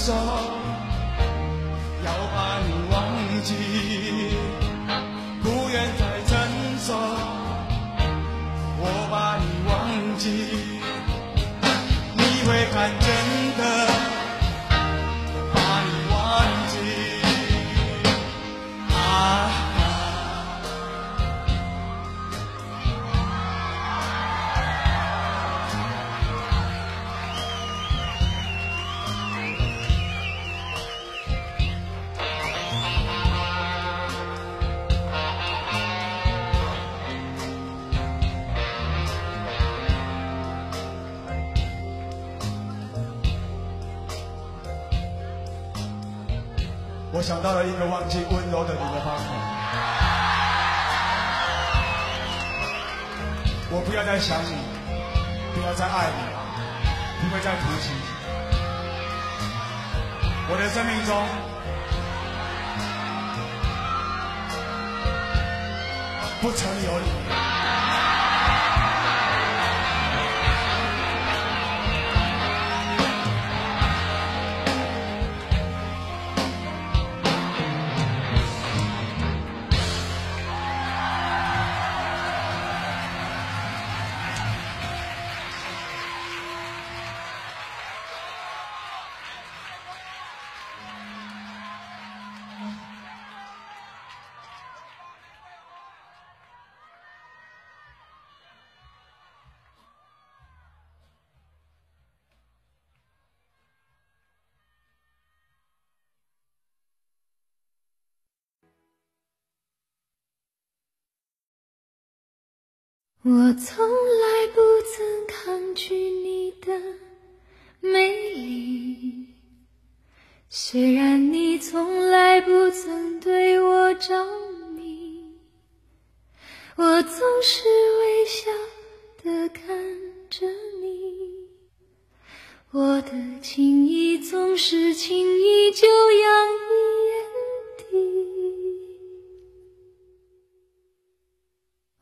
说要把你忘记。我想到了一个忘记温柔的你的方法。我不要再想你，不要再爱你，不会再提起。我的生命中，不曾有你。我从来不曾抗拒你的美丽，虽然你从来不曾对我着迷，我总是微笑的看着你，我的情意总是轻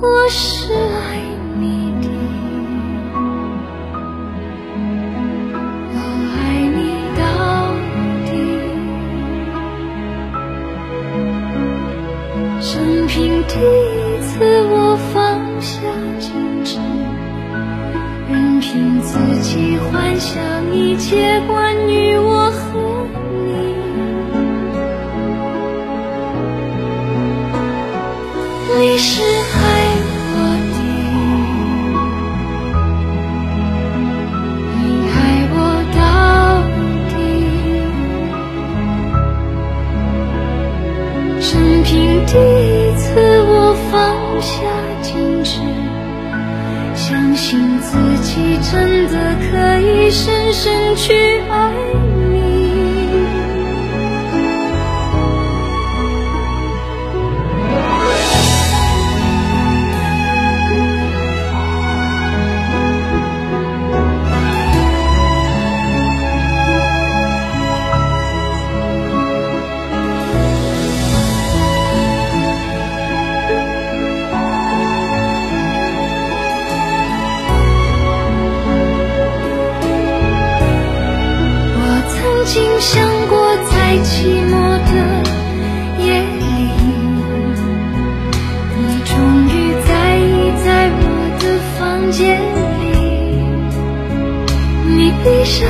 我是爱你的，我爱你到底。生平第一次，我放下矜持，任凭自己幻想一切关于我和你。你是坚持，相信自己真的可以深深去爱在寂寞的夜里，你终于在意在我的房间里。你闭上，